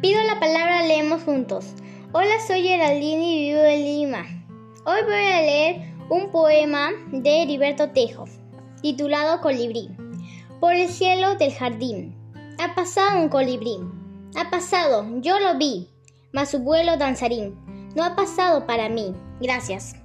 Pido la palabra leemos juntos. Hola, soy Geraldine y vivo en Lima. Hoy voy a leer un poema de Heriberto Tejo, titulado Colibrí. Por el cielo del jardín ha pasado un colibrí. Ha pasado, yo lo vi, mas su vuelo danzarín no ha pasado para mí. Gracias.